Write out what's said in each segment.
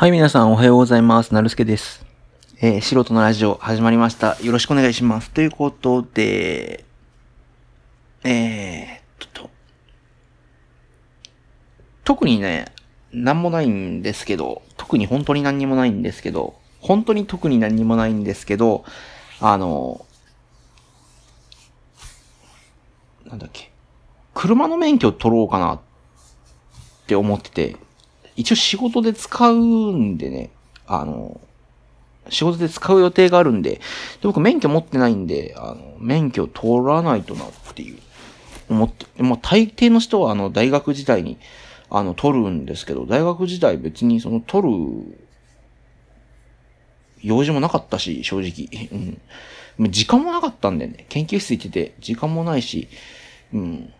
はい、皆さんおはようございます。なるすけです。えー素人のラジオ始まりました。よろしくお願いします。ということで、えー、っと、特にね、なんもないんですけど、特に本当に何にもないんですけど、本当に特に何にもないんですけど、あの、なんだっけ、車の免許取ろうかなって思ってて、一応仕事で使うんでね、あの、仕事で使う予定があるんで、で僕免許持ってないんで、あの、免許取らないとなっていう、思って、まあ大抵の人はあの、大学時代に、あの、取るんですけど、大学時代別にその取る、用事もなかったし、正直。うん。時間もなかったんでね、研究室行ってて、時間もないし、うん。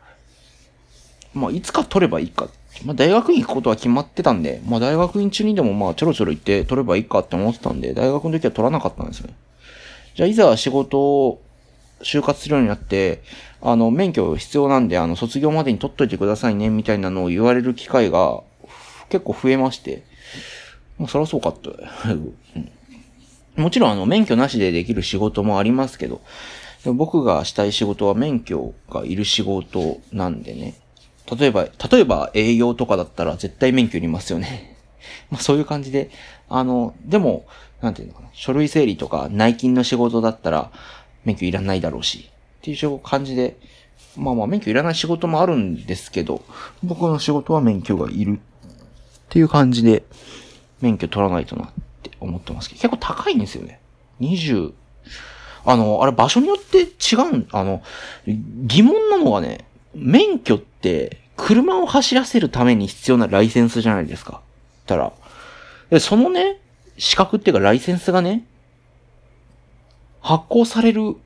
まあ、いつか取ればいいか。まあ、大学院行くことは決まってたんで、まあ、大学院中にでもまあ、ちょろちょろ行って取ればいいかって思ってたんで、大学の時は取らなかったんですよね。じゃあ、いざ仕事を就活するようになって、あの、免許必要なんで、あの、卒業までに取っといてくださいね、みたいなのを言われる機会が結構増えまして、まあ、そりゃそうかって。もちろん、あの、免許なしでできる仕事もありますけど、僕がしたい仕事は免許がいる仕事なんでね。例えば、例えば営業とかだったら絶対免許いりますよね。まあそういう感じで、あの、でも、なんていうのかな、書類整理とか内勤の仕事だったら免許いらないだろうし、っていう感じで、まあまあ免許いらない仕事もあるんですけど、僕の仕事は免許がいる。っていう感じで、免許取らないとなって思ってますけど、結構高いんですよね。20、あの、あれ場所によって違うん、あの、疑問なのがね、免許って車を走らせるために必要なライセンスじゃないですか。たら、でそのね、資格っていうかライセンスがね、発行される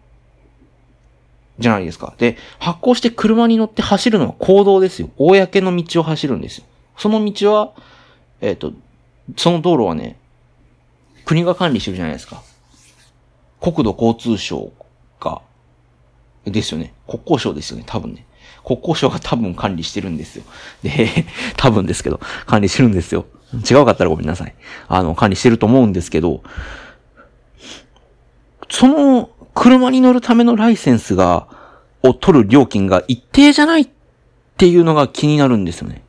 じゃないですか。で、発行して車に乗って走るのは公道ですよ。公の道を走るんですよ。その道は、えっ、と、その道路はね、国が管理してるじゃないですか。国土交通省が、ですよね。国交省ですよね、多分ね。国交省が多分管理してるんですよ。で、多分ですけど、管理してるんですよ。違うかったらごめんなさい。あの、管理してると思うんですけど、その車に乗るためのライセンスが、を取る料金が一定じゃないっていうのが気になるんですよね。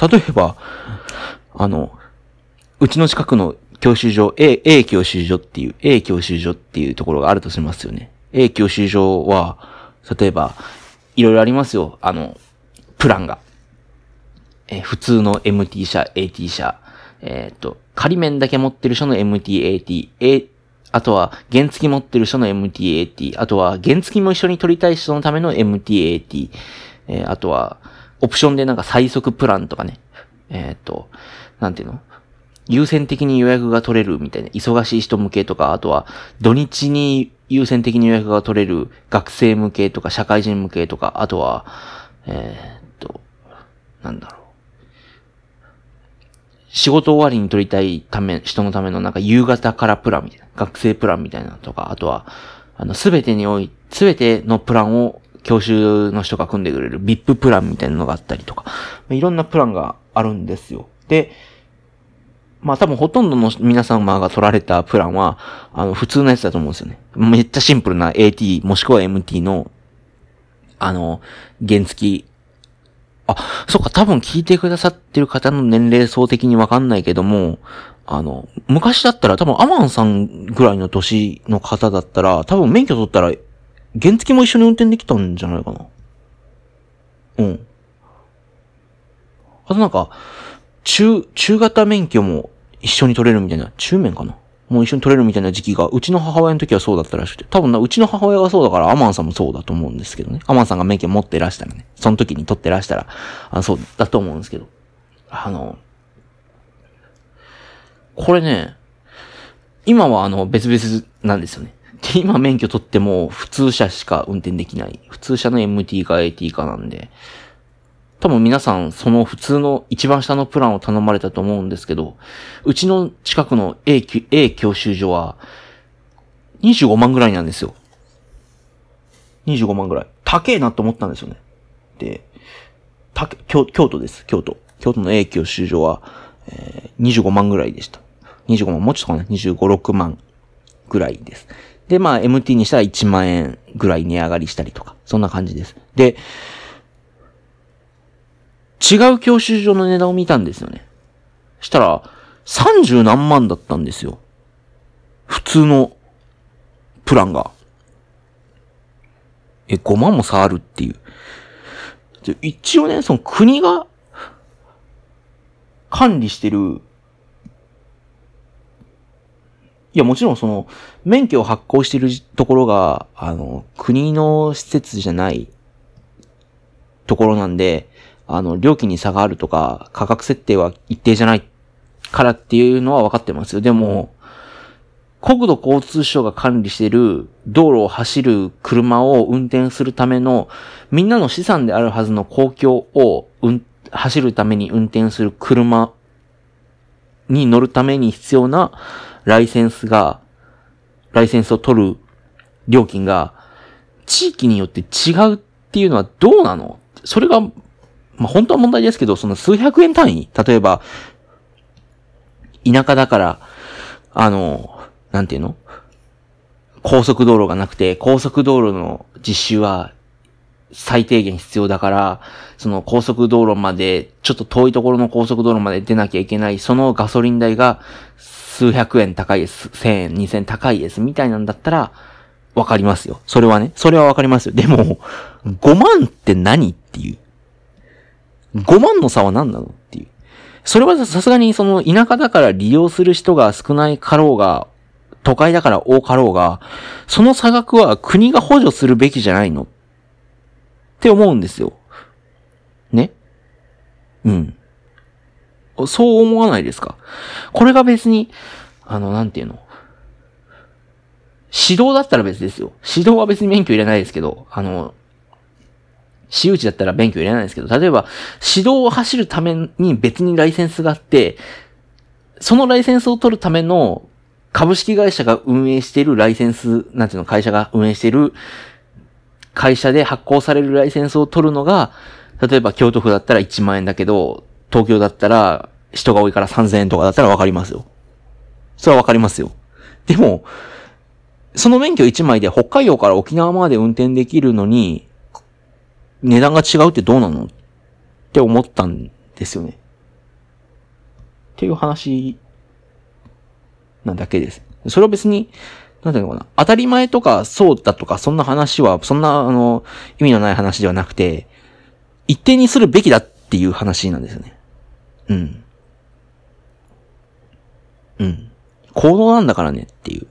例えば、あの、うちの近くの教習所、A、A 教習所っていう、A 教習所っていうところがあるとしますよね。A 教習所は、例えば、いろいろありますよ。あの、プランが。え普通の MT 車、AT 車、えっ、と、仮面だけ持ってる人の MT、AT、え、あとは、原付持ってる人の MT、AT、あとは、原付も一緒に取りたい人のための MT、AT、えーあとは、オプションでなんか最速プランとかね。えっ、と、なんていうの？優先的に予約が取れるみたいな、忙しい人向けとか、あとは土日に優先的に予約が取れる学生向けとか、社会人向けとか、あとは、えーっと、なんだろう。仕事終わりに取りたいため、人のためのなんか夕方からプランみたいな、学生プランみたいなとか、あとは、あの、すべてにおい、すべてのプランを教習の人が組んでくれる VIP プランみたいなのがあったりとか、いろんなプランがあるんですよ。で、まあ多分ほとんどの皆様が取られたプランは、あの、普通のやつだと思うんですよね。めっちゃシンプルな AT もしくは MT の、あの、原付きあ、そっか、多分聞いてくださってる方の年齢層的にわかんないけども、あの、昔だったら多分アマンさんぐらいの年の方だったら、多分免許取ったら、原付も一緒に運転できたんじゃないかな。うん。あとなんか、中、中型免許も一緒に取れるみたいな、中免かな？もう一緒に取れるみたいな時期が、うちの母親の時はそうだったらしくて、多分な、うちの母親がそうだから、アマンさんもそうだと思うんですけどね。アマンさんが免許持ってらしたらね、その時に取ってらしたら、あそうだと思うんですけど。あの、これね、今はあの、別々なんですよね。で、今免許取っても、普通車しか運転できない。普通車の MT か AT かなんで、多分皆さん、その普通の一番下のプランを頼まれたと思うんですけど、うちの近くの A, A 教習所は、25万ぐらいなんですよ。25万ぐらい。高えなと思ったんですよね。で、た京京都です、京都。京都の A 教習所は、えー、25万ぐらいでした。25万、もうちょっとかな ?25、6万ぐらいです。で、まあ MT にしたら1万円ぐらい値上がりしたりとか、そんな感じです。で、違う教習所の値段を見たんですよね。したら、30何万だったんですよ。普通のプランが。え、5万も差あるっていう。一応ね、その国が管理してる、いや、もちろんその、免許を発行してるところが、あの、国の施設じゃないところなんで、あの、料金に差があるとか、価格設定は一定じゃないからっていうのは分かってますよ。でも、国土交通省が管理している道路を走る車を運転するためのみんなの資産であるはずの公共を、うん、走るために運転する車に乗るために必要なライセンスが、ライセンスを取る料金が地域によって違うっていうのはどうなの？それが、まあ、本当は問題ですけど、その数百円単位例えば、田舎だから、あの、なんていうの？高速道路がなくて、高速道路の実習は最低限必要だから、その高速道路まで、ちょっと遠いところの高速道路まで出なきゃいけない、そのガソリン代が数百円高いです。千円、二千円高いです。みたいなんだったら、わかりますよ。それはね。それはわかりますよ。でも、5万って何っていう。5万の差は何なのっていう。それはさすがにその田舎だから利用する人が少ないかろうが、都会だから多かろうが、その差額は国が補助するべきじゃないのって思うんですよ。ね？うん。そう思わないですか？これが別に、あの、なんていうの？指導だったら別ですよ。指導は別に免許いらないですけど、あの、私有地だったら免許いらないんですけど、例えば、指導を走るために別にライセンスがあって、そのライセンスを取るための株式会社が運営しているライセンス、なんていうの、会社が運営している会社で発行されるライセンスを取るのが、例えば京都府だったら1万円だけど、東京だったら人が多いから3000円とかだったらわかりますよ。それはわかりますよ。でも、その免許1枚で北海道から沖縄まで運転できるのに、値段が違うってどうなのって思ったんですよね。っていう話なだけです。それは別に、なんていうのかな。当たり前とかそうだとか、そんな話は、そんな、あの、意味のない話ではなくて、一定にするべきだっていう話なんですよね。うん。うん。行動なんだからねっていう。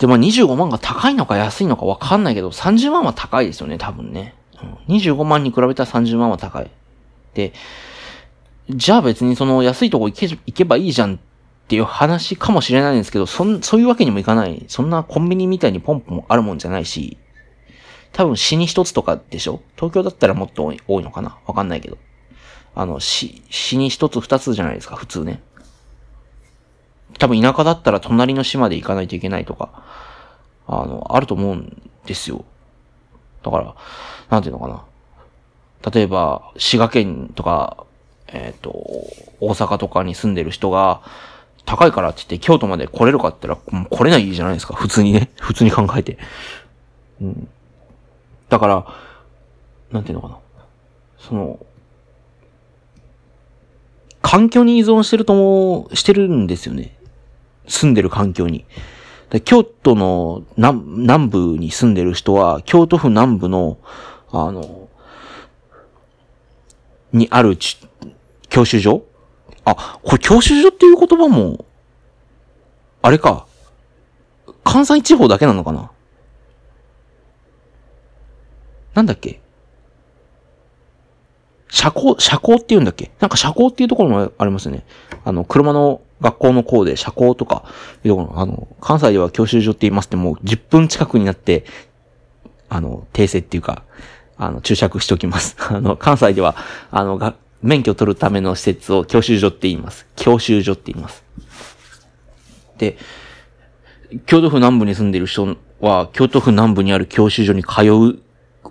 で、まあ25万が高いのか安いのかわかんないけど、30万は高いですよね、多分ね。25万に比べたら30万は高い。で、じゃあ別にその安いとこ行け行けばいいじゃんっていう話かもしれないんですけど、そん、そういうわけにもいかない。そんなコンビニみたいにポンポンあるもんじゃないし、多分死に一つとかでしょ？東京だったらもっと多い多いのかな？わかんないけど。あの、死、死に一つ二つじゃないですか、普通ね。多分田舎だったら隣の島で行かないといけないとか、あの、あると思うんですよ。だから、なんていうのかな。例えば、滋賀県とか、えっ、ー、と、大阪とかに住んでる人が、高いからって言って京都まで来れるかって言ったら、来れないじゃないですか。普通にね。普通に考えて。うん。だから、なんていうのかな。その、環境に依存してるとも、してるんですよね。住んでる環境に。京都の南南部に住んでる人は、京都府南部の、あの、にある教習所？あ、これ教習所っていう言葉も、あれか。関西地方だけなのかな？なんだっけ？社交、社交って言うんだっけ？なんか社交っていうところもありますね。あの、車の学校の校で社交とか、あの、関西では教習所って言いますってもう10分近くになって、あの、訂正っていうか、あの、注釈しておきます。あの、関西では、あの、が、免許取るための施設を教習所って言います。教習所って言います。で、京都府南部に住んでる人は、京都府南部にある教習所に通う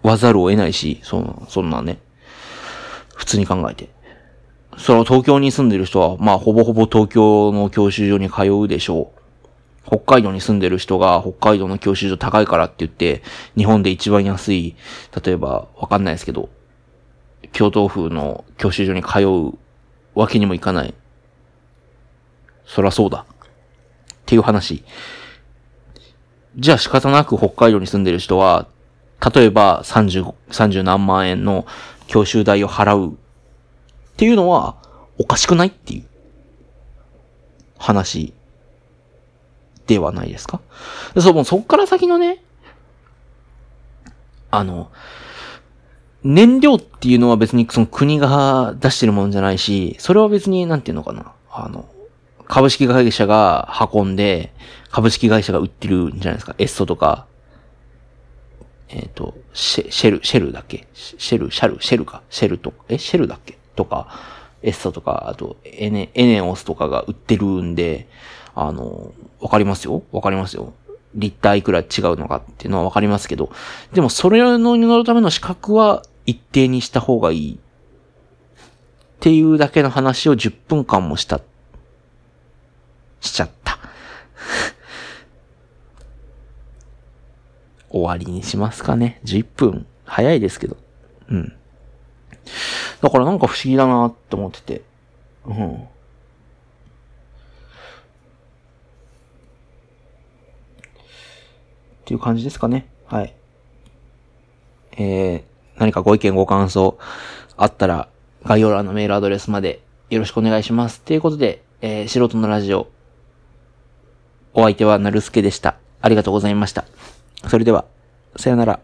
わざるを得ないし、そそんなね。普通に考えて。それは東京に住んでる人は、まあ、ほぼほぼ東京の教習所に通うでしょう。北海道に住んでる人が北海道の教習所高いからって言って、日本で一番安い、例えば、わかんないですけど、京都府の教習所に通うわけにもいかない。そらそうだ。っていう話。じゃあ仕方なく北海道に住んでる人は、例えば30、30何万円の教習代を払うっていうのはおかしくないっていう話ではないですか？そう、もうそっから先のね、あの、燃料っていうのは別にその国が出してるものじゃないし、それは別になんていうのかな？あの、株式会社が運んで、株式会社が売ってるんじゃないですか？エッソとか、えっ、ー、と、シェ、ル、シェルだっけ？シェル、シャル、シェルか？シェルと、え、シェルだっけ？とか、エッソとか、あと、エネ、エネオスとかが売ってるんで、あの、わかりますよ？わかりますよ？立体いくら違うのかっていうのはわかりますけど、でもそれの乗るための資格は一定にした方がいい。っていうだけの話を10分間もした。しちゃった。終わりにしますかね。11分。早いですけど。うん。だからなんか不思議だなって思ってて。うん。っていう感じですかね。はい。えー、何かご意見ご感想あったら、概要欄のメールアドレスまでよろしくお願いします。ということで、えー、素人のラジオ、お相手はなるすけでした。ありがとうございました。それでは、さよなら。